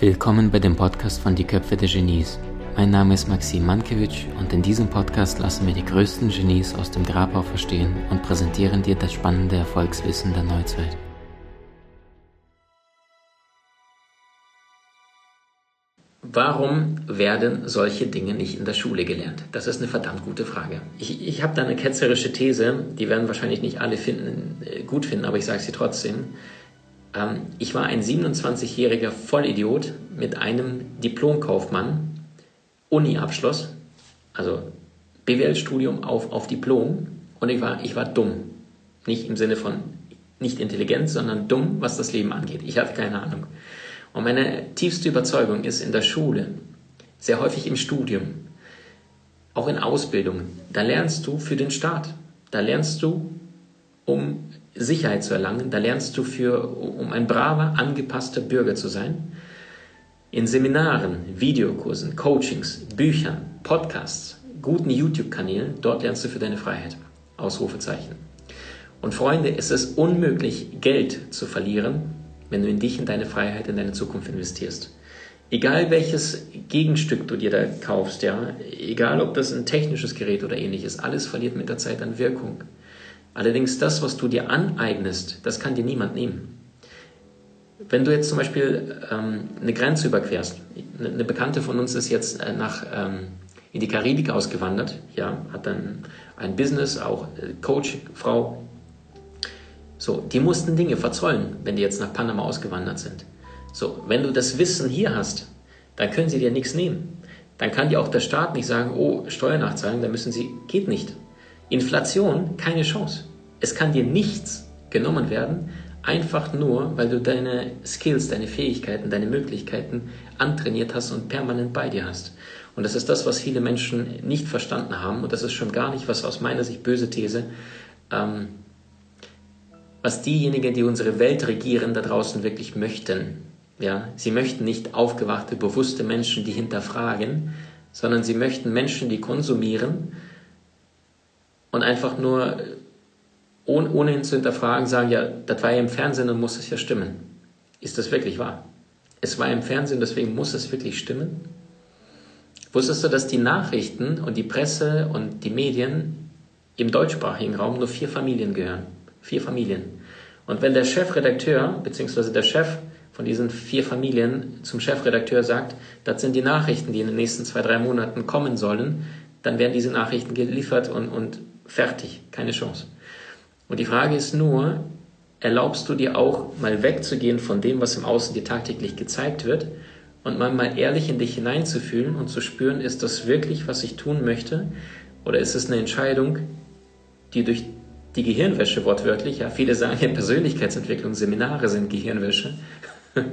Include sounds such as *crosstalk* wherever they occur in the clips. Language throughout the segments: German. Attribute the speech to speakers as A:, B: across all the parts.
A: Willkommen bei dem Podcast von Die Köpfe der Genies. Mein Name ist Maxim Mankewitsch und in diesem Podcast lassen wir die größten Genies aus dem Grabau verstehen und präsentieren dir das spannende Erfolgswissen der Neuzeit. Warum werden solche Dinge nicht in der Schule gelernt? Das ist eine verdammt gute Frage. Ich, ich habe da eine ketzerische These, die werden wahrscheinlich nicht alle finden, äh, gut finden, aber ich sage sie trotzdem. Ähm, ich war ein 27-jähriger Vollidiot mit einem Diplomkaufmann, Uni-Abschluss, also BWL-Studium auf, auf Diplom und ich war, ich war dumm. Nicht im Sinne von nicht intelligent, sondern dumm, was das Leben angeht. Ich hatte keine Ahnung. Und meine tiefste Überzeugung ist in der Schule, sehr häufig im Studium, auch in Ausbildung, da lernst du für den Staat. Da lernst du, um Sicherheit zu erlangen. Da lernst du für, um ein braver, angepasster Bürger zu sein. In Seminaren, Videokursen, Coachings, Büchern, Podcasts, guten YouTube-Kanälen, dort lernst du für deine Freiheit. Ausrufezeichen. Und Freunde, es ist unmöglich, Geld zu verlieren, wenn du in dich, in deine Freiheit, in deine Zukunft investierst. Egal welches Gegenstück du dir da kaufst, ja, egal ob das ein technisches Gerät oder ähnliches, alles verliert mit der Zeit an Wirkung. Allerdings das, was du dir aneignest, das kann dir niemand nehmen. Wenn du jetzt zum Beispiel ähm, eine Grenze überquerst, eine Bekannte von uns ist jetzt äh, nach, ähm, in die Karibik ausgewandert, ja, hat dann ein Business, auch äh, Coach, Frau. So, die mussten Dinge verzollen, wenn die jetzt nach Panama ausgewandert sind. So, wenn du das Wissen hier hast, dann können sie dir nichts nehmen. Dann kann dir auch der Staat nicht sagen, oh, Steuernachzahlung, da müssen sie, geht nicht. Inflation, keine Chance. Es kann dir nichts genommen werden, einfach nur, weil du deine Skills, deine Fähigkeiten, deine Möglichkeiten antrainiert hast und permanent bei dir hast. Und das ist das, was viele Menschen nicht verstanden haben. Und das ist schon gar nicht, was aus meiner Sicht böse These, ähm, was diejenigen, die unsere Welt regieren, da draußen wirklich möchten. Ja, sie möchten nicht aufgewachte, bewusste Menschen, die hinterfragen, sondern sie möchten Menschen, die konsumieren, und einfach nur ohne, ohne ihn zu hinterfragen sagen, ja, das war ja im Fernsehen und muss es ja stimmen. Ist das wirklich wahr? Es war im Fernsehen, deswegen muss es wirklich stimmen? Wusstest du, dass die Nachrichten und die Presse und die Medien im deutschsprachigen Raum nur vier Familien gehören? Vier Familien. Und wenn der Chefredakteur bzw. der Chef von diesen vier Familien zum Chefredakteur sagt, das sind die Nachrichten, die in den nächsten zwei, drei Monaten kommen sollen, dann werden diese Nachrichten geliefert und, und Fertig, keine Chance. Und die Frage ist nur, erlaubst du dir auch mal wegzugehen von dem, was im Außen dir tagtäglich gezeigt wird und mal, mal ehrlich in dich hineinzufühlen und zu spüren, ist das wirklich, was ich tun möchte? Oder ist es eine Entscheidung, die durch die Gehirnwäsche wortwörtlich, ja, viele sagen ja Persönlichkeitsentwicklung, Seminare sind Gehirnwäsche. *laughs* und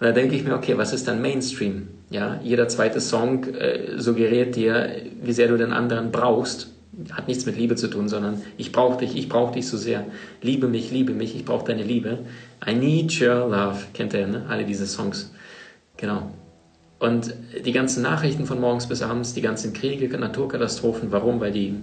A: da denke ich mir, okay, was ist dann Mainstream? Ja, jeder zweite Song äh, suggeriert dir, wie sehr du den anderen brauchst hat nichts mit Liebe zu tun, sondern ich brauche dich, ich brauche dich so sehr. Liebe mich, liebe mich, ich brauche deine Liebe. I need your love. Kennt ihr, ne? Alle diese Songs. Genau. Und die ganzen Nachrichten von morgens bis abends, die ganzen Kriege, Naturkatastrophen, warum? Weil die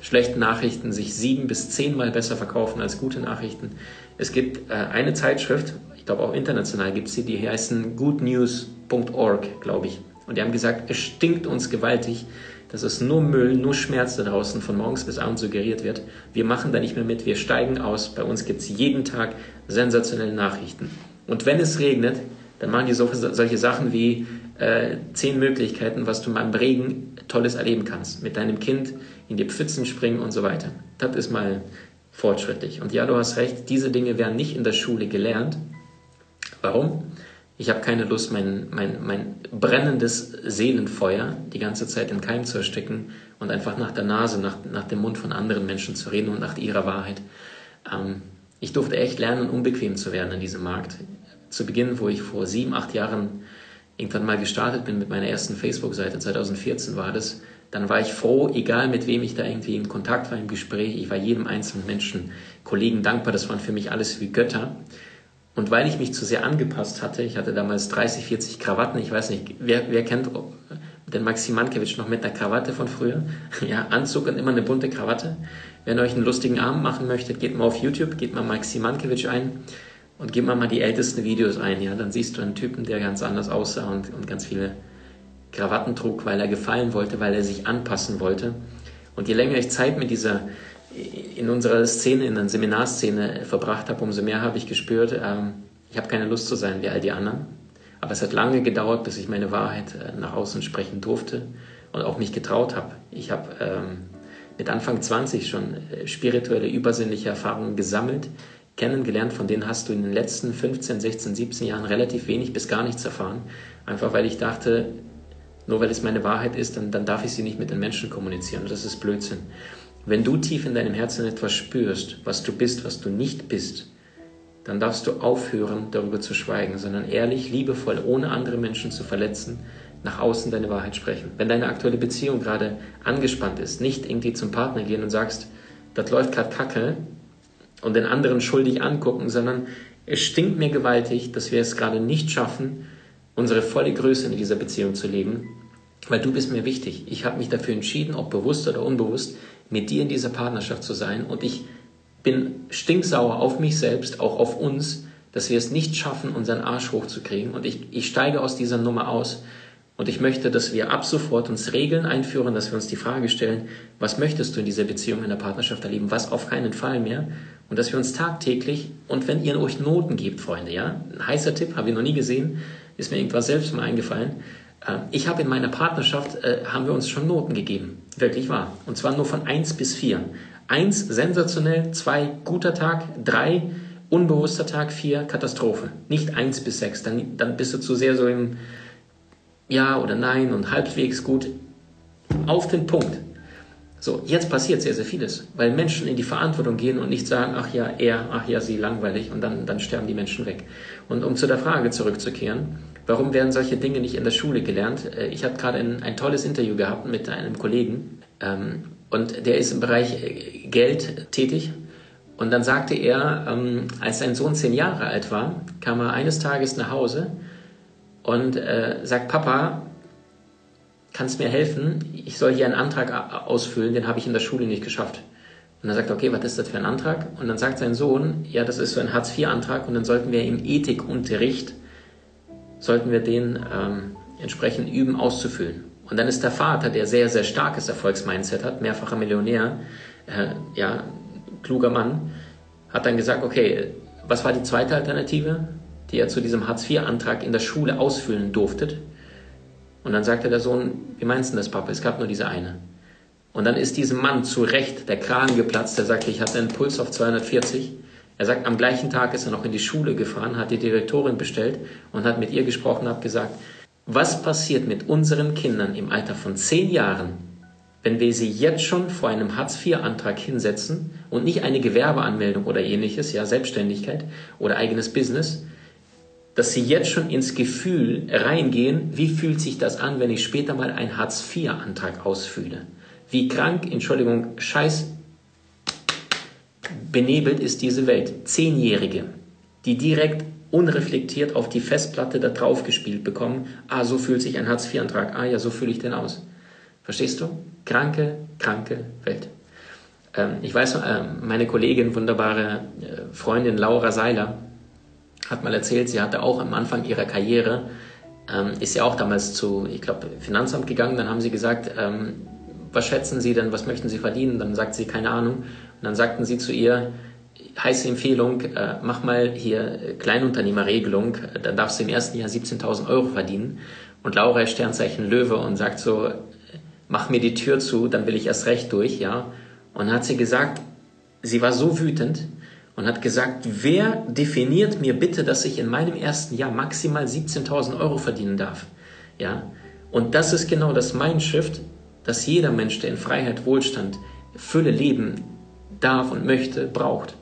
A: schlechten Nachrichten sich sieben bis zehnmal besser verkaufen als gute Nachrichten. Es gibt äh, eine Zeitschrift, ich glaube auch international gibt es sie, die heißen goodnews.org, glaube ich. Und die haben gesagt, es stinkt uns gewaltig, dass es nur Müll, nur Schmerz da draußen von morgens bis abends suggeriert wird. Wir machen da nicht mehr mit, wir steigen aus. Bei uns gibt es jeden Tag sensationelle Nachrichten. Und wenn es regnet, dann machen die so, solche Sachen wie äh, zehn Möglichkeiten, was du mal im Regen Tolles erleben kannst. Mit deinem Kind in die Pfützen springen und so weiter. Das ist mal fortschrittlich. Und ja, du hast recht, diese Dinge werden nicht in der Schule gelernt. Warum? Ich habe keine Lust, mein, mein, mein brennendes Seelenfeuer die ganze Zeit in Keim zu ersticken und einfach nach der Nase, nach, nach dem Mund von anderen Menschen zu reden und nach ihrer Wahrheit. Ähm, ich durfte echt lernen, unbequem zu werden in diesem Markt. Zu Beginn, wo ich vor sieben, acht Jahren irgendwann mal gestartet bin mit meiner ersten Facebook-Seite, 2014 war das, dann war ich froh, egal mit wem ich da irgendwie in Kontakt war, im Gespräch, ich war jedem einzelnen Menschen, Kollegen dankbar, das waren für mich alles wie Götter. Und weil ich mich zu sehr angepasst hatte, ich hatte damals 30, 40 Krawatten, ich weiß nicht, wer, wer kennt den Maxim Mankiewicz noch mit einer Krawatte von früher? *laughs* Ja, Anzug und immer eine bunte Krawatte. Wenn ihr euch einen lustigen Abend machen möchtet, geht mal auf YouTube, geht mal Maxim Mankiewicz ein. Und gib mal mal die ältesten Videos ein, ja, dann siehst du einen Typen, der ganz anders aussah und, und ganz viele Krawatten trug, weil er gefallen wollte, weil er sich anpassen wollte. Und je länger ich Zeit mit dieser, in unserer Szene, in der Seminarszene verbracht habe, umso mehr habe ich gespürt, ähm, ich habe keine Lust zu sein wie all die anderen. Aber es hat lange gedauert, bis ich meine Wahrheit äh, nach außen sprechen durfte und auch mich getraut habe. Ich habe ähm, mit Anfang 20 schon äh, spirituelle, übersinnliche Erfahrungen gesammelt, kennengelernt, von denen hast du in den letzten 15, 16, 17 Jahren relativ wenig bis gar nichts erfahren. Einfach weil ich dachte, nur weil es meine Wahrheit ist, dann, dann darf ich sie nicht mit den Menschen kommunizieren. Das ist Blödsinn. Wenn du tief in deinem Herzen etwas spürst, was du bist, was du nicht bist, dann darfst du aufhören, darüber zu schweigen, sondern ehrlich, liebevoll, ohne andere Menschen zu verletzen, nach außen deine Wahrheit sprechen. Wenn deine aktuelle Beziehung gerade angespannt ist, nicht irgendwie zum Partner gehen und sagst, das läuft gerade kacke, und den anderen schuldig angucken, sondern es stinkt mir gewaltig, dass wir es gerade nicht schaffen, unsere volle Größe in dieser Beziehung zu leben, weil du bist mir wichtig. Ich habe mich dafür entschieden, ob bewusst oder unbewusst, mit dir in dieser Partnerschaft zu sein und ich bin stinksauer auf mich selbst, auch auf uns, dass wir es nicht schaffen, unseren Arsch hochzukriegen und ich, ich steige aus dieser Nummer aus und ich möchte, dass wir ab sofort uns Regeln einführen, dass wir uns die Frage stellen, was möchtest du in dieser Beziehung, in der Partnerschaft erleben, was auf keinen Fall mehr und dass wir uns tagtäglich, und wenn ihr euch Noten gebt, Freunde, ja, ein heißer Tipp, habe ich noch nie gesehen, ist mir irgendwas selbst mal eingefallen. Äh, ich habe in meiner Partnerschaft, äh, haben wir uns schon Noten gegeben. Wirklich wahr. Und zwar nur von eins bis vier. Eins sensationell, zwei guter Tag, drei unbewusster Tag, vier Katastrophe. Nicht eins bis sechs. Dann, dann bist du zu sehr so im Ja oder Nein und halbwegs gut. Auf den Punkt. So, jetzt passiert sehr, sehr vieles, weil Menschen in die Verantwortung gehen und nicht sagen, ach ja, er, ach ja, sie, langweilig und dann, dann sterben die Menschen weg. Und um zu der Frage zurückzukehren, warum werden solche Dinge nicht in der Schule gelernt? Äh, ich habe gerade ein, ein tolles Interview gehabt mit einem Kollegen ähm, und der ist im Bereich äh, Geld tätig. Und dann sagte er, ähm, als sein Sohn zehn Jahre alt war, kam er eines Tages nach Hause und äh, sagt, Papa, kannst mir helfen, ich soll hier einen Antrag ausfüllen, den habe ich in der Schule nicht geschafft. Und dann sagt er, okay, was ist das für ein Antrag? Und dann sagt sein Sohn, ja, das ist so ein Hartz-IV-Antrag und dann sollten wir im Ethikunterricht, sollten wir den ähm, entsprechend üben auszufüllen. Und dann ist der Vater, der sehr, sehr starkes Erfolgsmindset hat, mehrfacher Millionär, äh, ja, kluger Mann, hat dann gesagt, okay, was war die zweite Alternative, die er zu diesem Hartz-IV-Antrag in der Schule ausfüllen durfte? Und dann sagte der Sohn, wie meinst du das, Papa? Es gab nur diese eine. Und dann ist diesem Mann zu Recht der Kragen geplatzt. Der sagte, ich hatte einen Puls auf 240. Er sagt, am gleichen Tag ist er noch in die Schule gefahren, hat die Direktorin bestellt und hat mit ihr gesprochen, hat gesagt, was passiert mit unseren Kindern im Alter von zehn Jahren, wenn wir sie jetzt schon vor einem Hartz-IV-Antrag hinsetzen und nicht eine Gewerbeanmeldung oder ähnliches, ja, Selbstständigkeit oder eigenes Business, dass sie jetzt schon ins Gefühl reingehen, wie fühlt sich das an, wenn ich später mal einen Hartz-IV-Antrag ausfühle. Wie krank, Entschuldigung, scheiß benebelt ist diese Welt. Zehnjährige, die direkt unreflektiert auf die Festplatte da drauf gespielt bekommen, ah, so fühlt sich ein Hartz-IV-Antrag, ah ja, so fühle ich den aus. Verstehst du? Kranke, kranke Welt. Ähm, ich weiß, äh, meine Kollegin, wunderbare äh, Freundin Laura Seiler, hat mal erzählt, sie hatte auch am Anfang ihrer Karriere, ähm, ist ja auch damals zu, ich glaube, Finanzamt gegangen, dann haben sie gesagt, ähm, was schätzen Sie denn, was möchten Sie verdienen? Dann sagt sie, keine Ahnung. Und dann sagten sie zu ihr, heiße Empfehlung, äh, mach mal hier Kleinunternehmerregelung, dann darfst du im ersten Jahr 17.000 Euro verdienen. Und Laura ist Sternzeichen Löwe und sagt so, mach mir die Tür zu, dann will ich erst recht durch, ja. Und hat sie gesagt, sie war so wütend, und hat gesagt, wer definiert mir bitte, dass ich in meinem ersten Jahr maximal 17.000 Euro verdienen darf? Ja? Und das ist genau das Mindshift, dass jeder Mensch, der in Freiheit, Wohlstand, Fülle leben darf und möchte, braucht.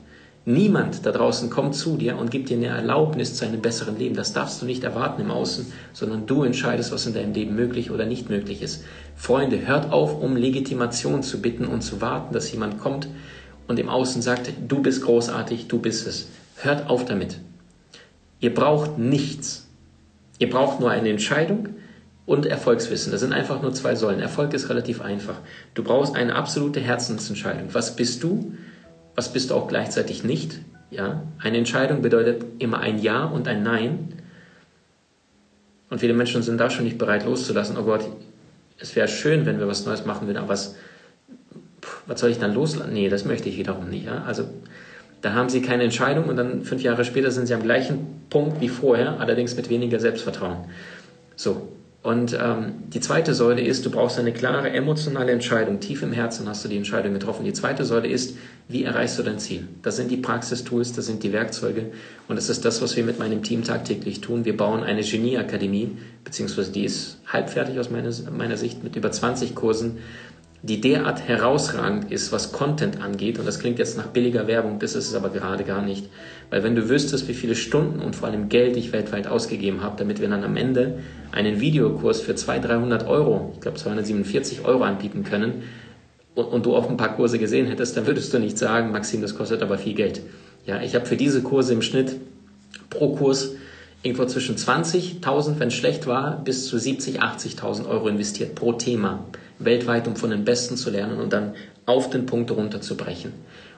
A: Niemand da draußen kommt zu dir und gibt dir eine Erlaubnis zu einem besseren Leben. Das darfst du nicht erwarten im Außen, sondern du entscheidest, was in deinem Leben möglich oder nicht möglich ist. Freunde, hört auf, um Legitimation zu bitten und zu warten, dass jemand kommt und im Außen sagt, du bist großartig, du bist es. Hört auf damit. Ihr braucht nichts. Ihr braucht nur eine Entscheidung und Erfolgswissen. Das sind einfach nur zwei Säulen. Erfolg ist relativ einfach. Du brauchst eine absolute Herzensentscheidung. Was bist du? Was bist du auch gleichzeitig nicht? Ja? Eine Entscheidung bedeutet immer ein Ja und ein Nein. Und viele Menschen sind da schon nicht bereit loszulassen. Oh Gott, es wäre schön, wenn wir was Neues machen würden, aber was, was soll ich dann loslassen? Nee, das möchte ich wiederum nicht. Ja? Also da haben sie keine Entscheidung und dann fünf Jahre später sind sie am gleichen Punkt wie vorher, allerdings mit weniger Selbstvertrauen. So, und ähm, die zweite Säule ist, du brauchst eine klare emotionale Entscheidung. Tief im Herzen hast du die Entscheidung getroffen. Die zweite Säule ist, wie erreichst du dein Ziel? Das sind die Praxistools, das sind die Werkzeuge und das ist das, was wir mit meinem Team tagtäglich tun. Wir bauen eine Genieakademie, beziehungsweise die ist halbfertig aus meiner, meiner Sicht mit über 20 Kursen, die derart herausragend ist, was Content angeht, und das klingt jetzt nach billiger Werbung, das ist es aber gerade gar nicht. Weil wenn du wüsstest, wie viele Stunden und vor allem Geld ich weltweit ausgegeben habe, damit wir dann am Ende einen Videokurs für 200, 300 Euro, ich glaube 247 Euro anbieten können, und, und, du auch ein paar Kurse gesehen hättest, dann würdest du nicht sagen, Maxim, das kostet aber viel Geld. Ja, ich habe für diese Kurse im Schnitt pro Kurs irgendwo zwischen 20.000, wenn es schlecht war, bis zu 70.000, 80.000 Euro investiert pro Thema weltweit, um von den Besten zu lernen und dann auf den Punkt runterzubrechen.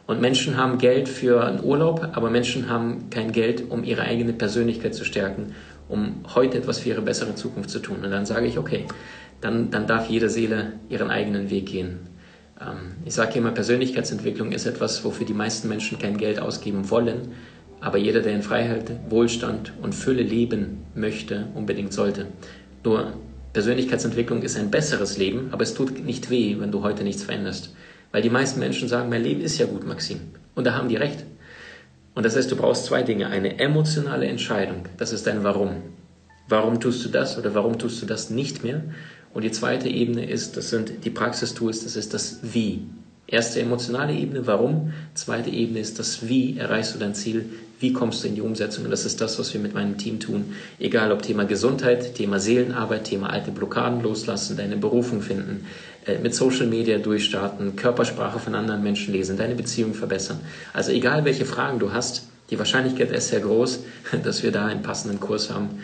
A: Und Menschen haben Geld für einen Urlaub, aber Menschen haben kein Geld, um ihre eigene Persönlichkeit zu stärken, um heute etwas für ihre bessere Zukunft zu tun. Und dann sage ich, okay, dann, dann darf jede Seele ihren eigenen Weg gehen. Ähm, ich sage immer, Persönlichkeitsentwicklung ist etwas, wofür die meisten Menschen kein Geld ausgeben wollen, aber jeder, der in Freiheit, Wohlstand und Fülle leben möchte, unbedingt sollte. Nur Persönlichkeitsentwicklung ist ein besseres Leben, aber es tut nicht weh, wenn du heute nichts veränderst. Weil die meisten Menschen sagen, mein Leben ist ja gut, Maxim. Und da haben die recht. Und das heißt, du brauchst zwei Dinge. Eine emotionale Entscheidung. Das ist dein Warum. Warum tust du das oder warum tust du das nicht mehr? Und die zweite Ebene ist, das sind die Praxistools, das ist das Wie. Erste emotionale Ebene, warum? Zweite Ebene ist das Wie erreichst du dein Ziel, wie kommst du in die Umsetzung? Und das ist das, was wir mit meinem Team tun. Egal ob Thema Gesundheit, Thema Seelenarbeit, Thema alte Blockaden loslassen, deine Berufung finden, äh, mit Social Media durchstarten, Körpersprache von anderen Menschen lesen, deine Beziehung verbessern. Also egal welche Fragen du hast, die Wahrscheinlichkeit ist sehr groß, *laughs* dass wir da einen passenden Kurs haben.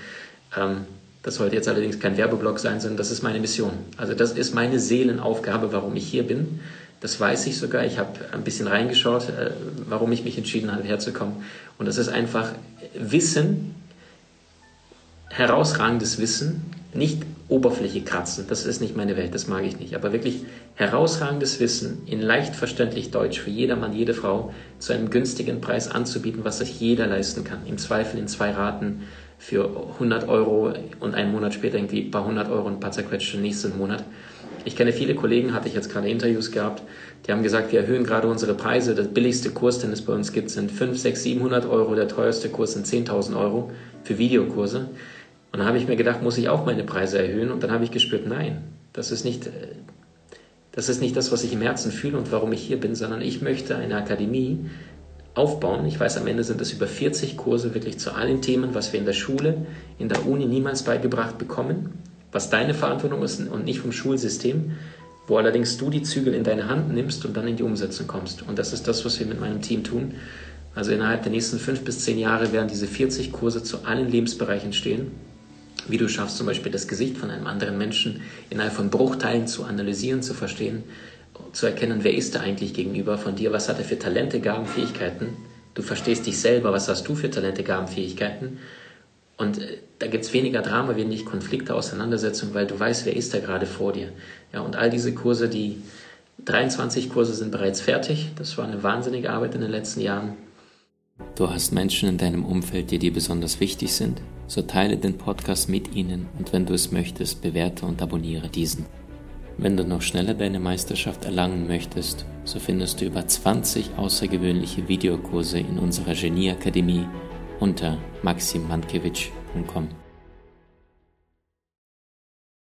A: Ähm, das sollte jetzt allerdings kein Werbeblock sein, sondern das ist meine Mission. Also das ist meine Seelenaufgabe, warum ich hier bin. Das weiß ich sogar. Ich habe ein bisschen reingeschaut, äh, warum ich mich entschieden habe, herzukommen. Und das ist einfach Wissen, herausragendes Wissen, nicht Oberfläche kratzen. Das ist nicht meine Welt, das mag ich nicht. Aber wirklich herausragendes Wissen in leicht verständlich Deutsch für jedermann, jede Frau zu einem günstigen Preis anzubieten, was sich jeder leisten kann. Im Zweifel in zwei Raten für 100 Euro und einen Monat später irgendwie ein paar 100 Euro und ein paar zerquetschte nächsten Monat. Ich kenne viele Kollegen, hatte ich jetzt gerade Interviews gehabt, die haben gesagt, wir erhöhen gerade unsere Preise. Der billigste Kurs, den es bei uns gibt, sind 5, 6, 700 Euro. Der teuerste Kurs sind 10.000 Euro für Videokurse. Und dann habe ich mir gedacht, muss ich auch meine Preise erhöhen? Und dann habe ich gespürt, nein, das ist nicht, das ist nicht das, was ich im Herzen fühle und warum ich hier bin, sondern ich möchte eine Akademie aufbauen. Ich weiß, am Ende sind es über 40 Kurse wirklich zu allen Themen, was wir in der Schule, in der Uni niemals beigebracht bekommen was deine Verantwortung ist und nicht vom Schulsystem, wo allerdings du die Zügel in deine Hand nimmst und dann in die Umsetzung kommst. Und das ist das, was wir mit meinem Team tun. Also innerhalb der nächsten fünf bis zehn Jahre werden diese 40 Kurse zu allen Lebensbereichen stehen. Wie du schaffst, zum Beispiel das Gesicht von einem anderen Menschen innerhalb von Bruchteilen zu analysieren, zu verstehen, zu erkennen, wer ist er eigentlich gegenüber von dir, was hat er für Talente, Gaben, Fähigkeiten. Du verstehst dich selber, was hast du für Talente, Gaben, Fähigkeiten und äh, da gibt es weniger Drama, wenig Konflikte, Auseinandersetzungen, weil du weißt, wer ist da gerade vor dir. Ja, und all diese Kurse, die 23 Kurse sind bereits fertig. Das war eine wahnsinnige Arbeit in den letzten Jahren.
B: Du hast Menschen in deinem Umfeld, die dir besonders wichtig sind? So teile den Podcast mit ihnen und wenn du es möchtest, bewerte und abonniere diesen. Wenn du noch schneller deine Meisterschaft erlangen möchtest, so findest du über 20 außergewöhnliche Videokurse in unserer Genieakademie unter maximandkevich.com.